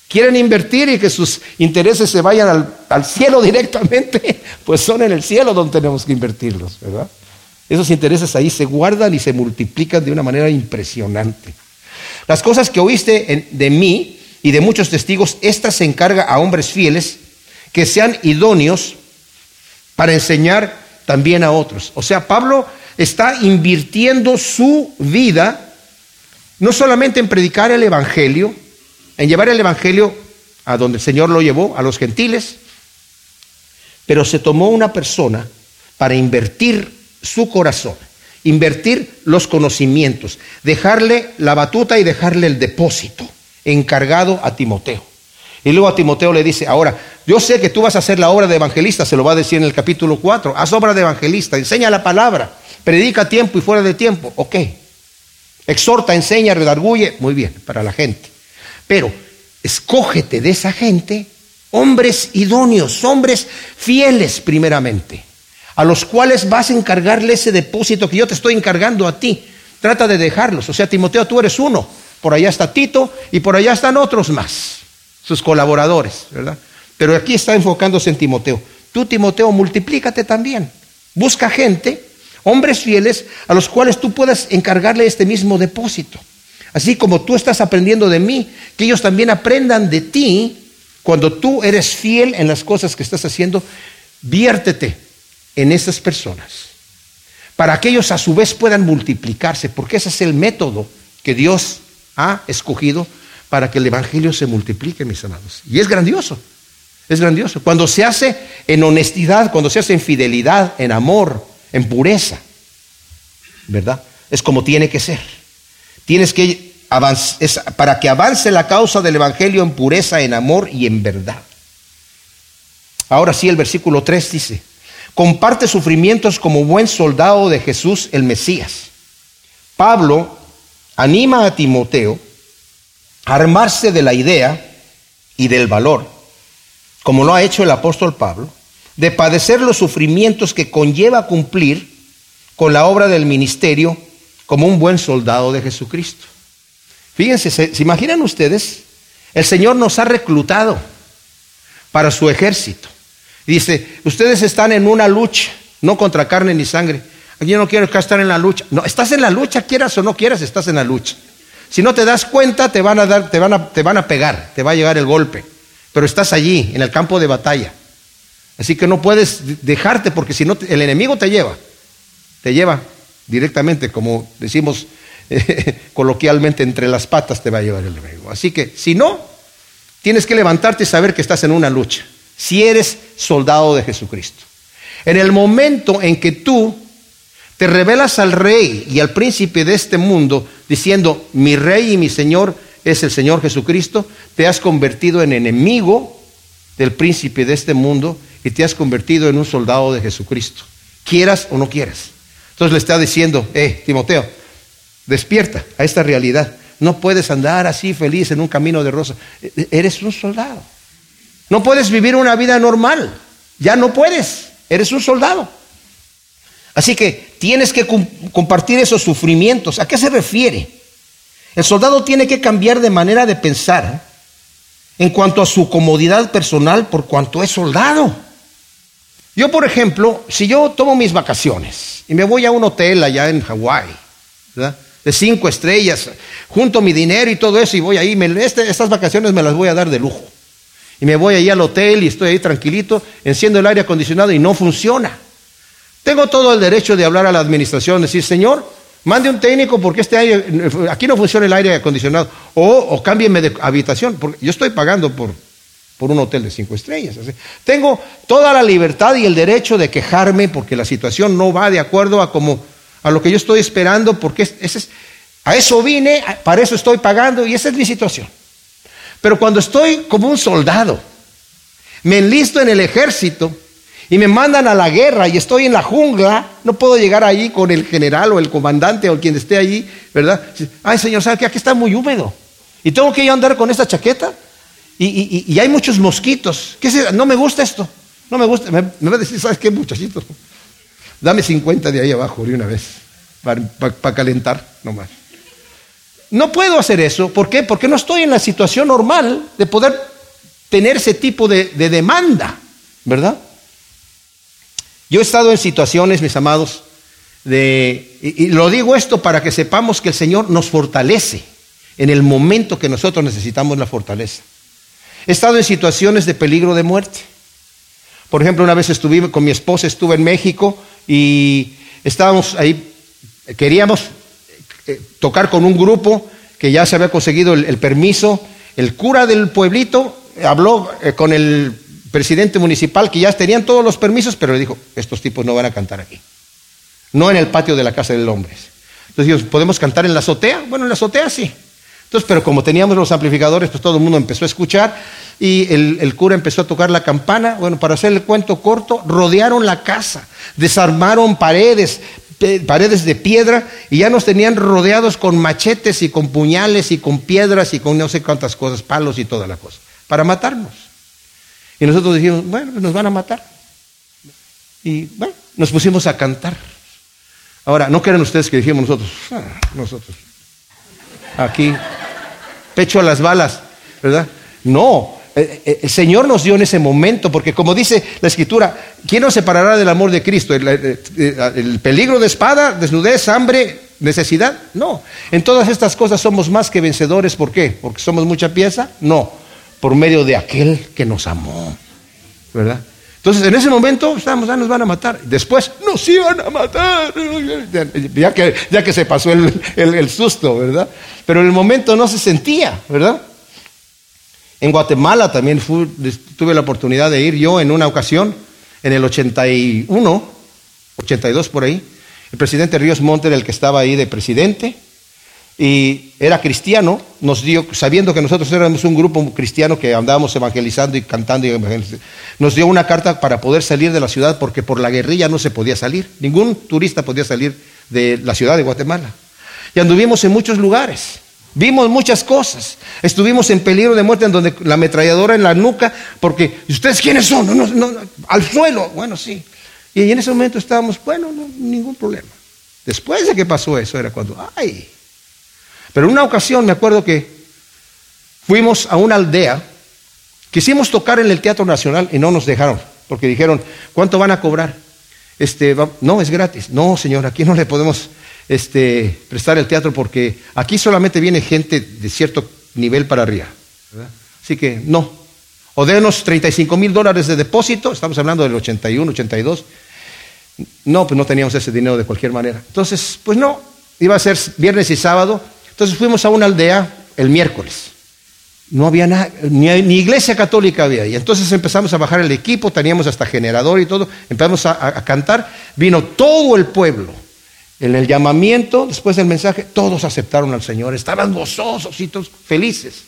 Quieren invertir y que sus intereses se vayan al, cielo directamente, pues son en el cielo donde tenemos que invertirlos, ¿verdad? Esos intereses ahí se guardan y se multiplican de una manera impresionante. Las cosas que oíste de mí y de muchos testigos, estas se encarga a hombres fieles que sean idóneos para enseñar también a otros. O sea, Pablo está invirtiendo su vida no solamente en predicar el Evangelio, en llevar el Evangelio a donde el Señor lo llevó, a los gentiles, pero se tomó una persona para invertir su corazón, invertir los conocimientos, dejarle la batuta y dejarle el depósito encargado a Timoteo. Y luego a Timoteo le dice, ahora, yo sé que tú vas a hacer la obra de evangelista, se lo va a decir en el capítulo 4, haz obra de evangelista, enseña la palabra, predica a tiempo y fuera de tiempo, ok. Exhorta, enseña, redarguye, muy bien, para la gente. Pero escógete de esa gente hombres idóneos, hombres fieles primeramente, a los cuales vas a encargarle ese depósito que yo te estoy encargando a ti. Trata de dejarlos. O sea, Timoteo, tú eres uno. Por allá está Tito y por allá están otros más, sus colaboradores, ¿verdad? Pero aquí está enfocándose en Timoteo. Tú, Timoteo, multiplícate también. Busca gente, hombres fieles, a los cuales tú puedas encargarle este mismo depósito. Así como tú estás aprendiendo de mí, que ellos también aprendan de ti cuando tú eres fiel en las cosas que estás haciendo, viértete en esas personas para que ellos a su vez puedan multiplicarse, porque ese es el método que Dios ha escogido para que el Evangelio se multiplique, mis amados. Y es grandioso, es grandioso. Cuando se hace en honestidad, cuando se hace en fidelidad, en amor, en pureza, ¿verdad? Es como tiene que ser. Tienes que para que avance la causa del Evangelio en pureza, en amor y en verdad. Ahora sí, el versículo 3 dice, comparte sufrimientos como buen soldado de Jesús el Mesías. Pablo anima a Timoteo a armarse de la idea y del valor, como lo ha hecho el apóstol Pablo, de padecer los sufrimientos que conlleva cumplir con la obra del ministerio como un buen soldado de Jesucristo. Fíjense, ¿se, imaginan ustedes? El Señor nos ha reclutado para su ejército. dice, ustedes están en una lucha, no contra carne ni sangre. Yo no quiero estar en la lucha. No, estás en la lucha, quieras o no quieras, estás en la lucha. Si no te das cuenta, te van a dar, te van a, te van a pegar, te va a llegar el golpe. Pero estás allí, en el campo de batalla. Así que no puedes dejarte porque si no, el enemigo te lleva. Te lleva directamente, como decimos coloquialmente, entre las patas te va a llevar el enemigo. Así que, si no, Tienes que levantarte y saber que estás en una lucha. Si eres soldado de Jesucristo. En el momento en que tú te revelas al rey y al príncipe de este mundo diciendo, mi rey y mi señor es el Señor Jesucristo, te has convertido en enemigo del príncipe de este mundo y te has convertido en un soldado de Jesucristo, quieras o no quieras. Entonces le está diciendo, eh, Timoteo, despierta a esta realidad. No puedes andar así feliz en un camino de rosa. Eres un soldado. No puedes vivir una vida normal. Ya no puedes. Eres un soldado. Así que tienes que compartir esos sufrimientos. ¿A qué se refiere? El soldado tiene que cambiar de manera de pensar en cuanto a su comodidad personal por cuanto es soldado. Yo, por ejemplo, si yo tomo mis vacaciones y me voy a un hotel allá en Hawái, de cinco estrellas, junto mi dinero y todo eso y voy ahí, este, estas vacaciones me las voy a dar de lujo. Y me voy ahí al hotel y estoy ahí tranquilito, enciendo el aire acondicionado y no funciona. Tengo todo el derecho de hablar a la administración, decir, Señor, mande un técnico porque este aire, aquí no funciona el aire acondicionado, o, o cámbieme de habitación, porque yo estoy pagando por, por un hotel de cinco estrellas. Tengo toda la libertad y el derecho de quejarme porque la situación no va de acuerdo a, como, a lo que yo estoy esperando, porque ese es, a eso vine, para eso estoy pagando y esa es mi situación. Pero cuando estoy como un soldado, me enlisto en el ejército, y me mandan a la guerra y estoy en la jungla, no puedo llegar allí con el general o el comandante o quien esté allí, ¿verdad? Ay, señor, ¿sabe que aquí está muy húmedo? Y tengo que yo andar con esta chaqueta y, hay muchos mosquitos. ¿Qué es No me gusta esto. No me gusta. Me, va a decir, ¿sabes qué, muchachito? Dame 50 de ahí abajo de una vez para calentar nomás. No puedo hacer eso. ¿Por qué? Porque no estoy en la situación normal de poder tener ese tipo de demanda, ¿verdad? Yo he estado en situaciones, mis amados, de, y, lo digo esto para que sepamos que el Señor nos fortalece en el momento que nosotros necesitamos la fortaleza. He estado en situaciones de peligro de muerte. Por ejemplo, una vez estuve con mi esposa, estuve en México y estábamos ahí, queríamos eh, tocar con un grupo que ya se había conseguido el, permiso. El cura del pueblito habló eh, con el presidente municipal que ya tenían todos los permisos, pero le dijo, estos tipos no van a cantar aquí. No en el patio de la casa del hombre. Entonces, ¿podemos cantar en la azotea? Bueno, en la azotea sí. Entonces, pero como teníamos los amplificadores, pues todo el mundo empezó a escuchar y el, cura empezó a tocar la campana. Bueno, para hacer el cuento corto, rodearon la casa, desarmaron paredes, paredes de piedra y ya nos tenían rodeados con machetes y con puñales y con piedras y con no sé cuántas cosas, palos y toda la cosa, para matarnos. Y nosotros dijimos, bueno, pues nos van a matar. Y bueno, nos pusimos a cantar. Ahora, no quieren ustedes que dijimos nosotros, ah, nosotros, aquí, pecho a las balas, ¿verdad? No, eh, eh, el Señor nos dio en ese momento, porque como dice la Escritura, ¿quién nos separará del amor de Cristo? ¿El, el, peligro de espada, desnudez, hambre, necesidad? No. En todas estas cosas somos más que vencedores, ¿por qué? ¿Porque somos mucha pieza? No por medio de aquel que nos amó. ¿Verdad? Entonces, en ese momento, estamos, ya nos van a matar. Después, nos iban a matar. Ya que, ya que se pasó el, susto, ¿verdad? Pero en el momento no se sentía, ¿verdad? En Guatemala también tuve la oportunidad de ir yo en una ocasión, en el 81, 82 por ahí. El presidente Ríos Monte era el que estaba ahí de presidente y era cristiano, nos dio, sabiendo que nosotros éramos un grupo cristiano que andábamos evangelizando y cantando, y nos dio una carta para poder salir de la ciudad porque por la guerrilla no se podía salir, ningún turista podía salir de la ciudad de Guatemala. Y anduvimos en muchos lugares, vimos muchas cosas, estuvimos en peligro de muerte en donde la ametralladora en la nuca, porque ¿ustedes quiénes son? No, no, al suelo, bueno, sí. Y en ese momento estábamos, bueno, no, ningún problema. Después de que pasó eso era cuando, ay, pero en una ocasión me acuerdo que fuimos a una aldea, quisimos tocar en el Teatro Nacional y no nos dejaron, porque dijeron, ¿cuánto van a cobrar? Este, no, es gratis. No, señor, aquí no le podemos este, prestar el teatro porque aquí solamente viene gente de cierto nivel para arriba. Así que no. O denos 35 mil dólares de depósito, estamos hablando del 81, 82. No, pues no teníamos ese dinero de cualquier manera. Entonces, pues no, iba a ser viernes y sábado, entonces fuimos a una aldea el miércoles. no había nada, ni, iglesia católica había. Y entonces empezamos a bajar el equipo, teníamos hasta generador y todo, empezamos a, cantar, vino todo el pueblo. En el llamamiento, después del mensaje, todos aceptaron al Señor, estaban gozosos y todos felices.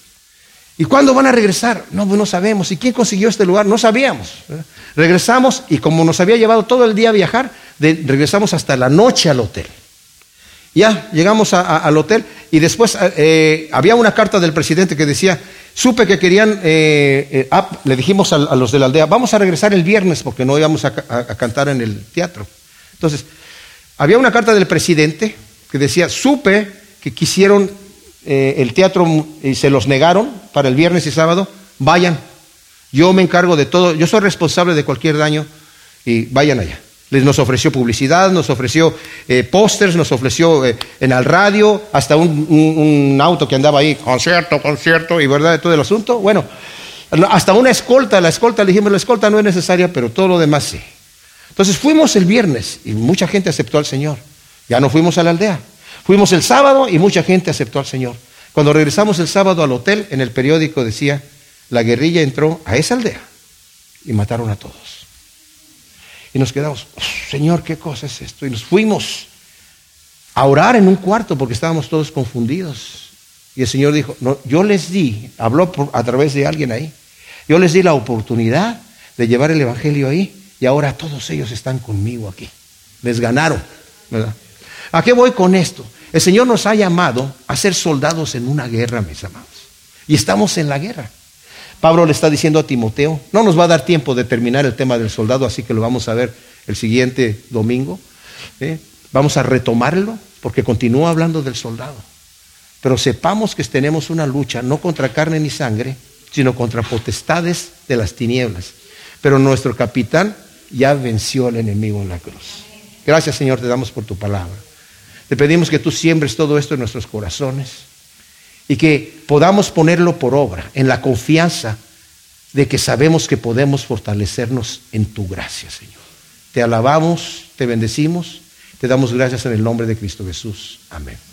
¿Y cuándo van a regresar? No, no sabemos. ¿Y quién consiguió este lugar? No sabíamos. Regresamos y como nos había llevado todo el día a viajar, regresamos hasta la noche al hotel. Ya llegamos al hotel y después eh, había una carta del presidente que decía, supe que querían, eh, eh, le dijimos a, los de la aldea, vamos a regresar el viernes porque no íbamos a, cantar en el teatro. Entonces, había una carta del presidente que decía, supe que quisieron el teatro y se los negaron para el viernes y sábado, vayan, yo me encargo de todo, yo soy responsable de cualquier daño y vayan allá. Les nos ofreció publicidad, nos ofreció eh, pósters, nos ofreció eh, en el radio, hasta un, auto que andaba ahí, concierto, concierto, y verdad, de todo el asunto. Bueno, hasta una escolta, la escolta, le dijimos, la escolta no es necesaria, pero todo lo demás sí. Entonces fuimos el viernes y mucha gente aceptó al Señor. Ya no fuimos a la aldea. Fuimos el sábado y mucha gente aceptó al Señor. Cuando regresamos el sábado al hotel, en el periódico decía, la guerrilla entró a esa aldea y mataron a todos. Y nos quedamos, Señor, ¿qué cosa es esto? Y nos fuimos a orar en un cuarto porque estábamos todos confundidos. Y el Señor dijo, no, yo les di, habló a través de alguien ahí, yo les di la oportunidad de llevar el Evangelio ahí y ahora todos ellos están conmigo aquí. Les ganaron, ¿verdad? ¿A qué voy con esto? El Señor nos ha llamado a ser soldados en una guerra, mis amados. Y estamos en la guerra. Pablo le está diciendo a Timoteo, no nos va a dar tiempo de terminar el tema del soldado, así que lo vamos a ver el siguiente domingo. ¿eh? Vamos a retomarlo porque continúa hablando del soldado. Pero sepamos que tenemos una lucha no contra carne ni sangre, sino contra potestades de las tinieblas. Pero nuestro capitán ya venció al enemigo en la cruz. Gracias Señor, te damos por tu palabra. Te pedimos que tú siembres todo esto en nuestros corazones y que podamos ponerlo por obra en la confianza de que sabemos que podemos fortalecernos en tu gracia, Señor. Te alabamos, te bendecimos, te damos gracias en el nombre de Cristo Jesús. Amén.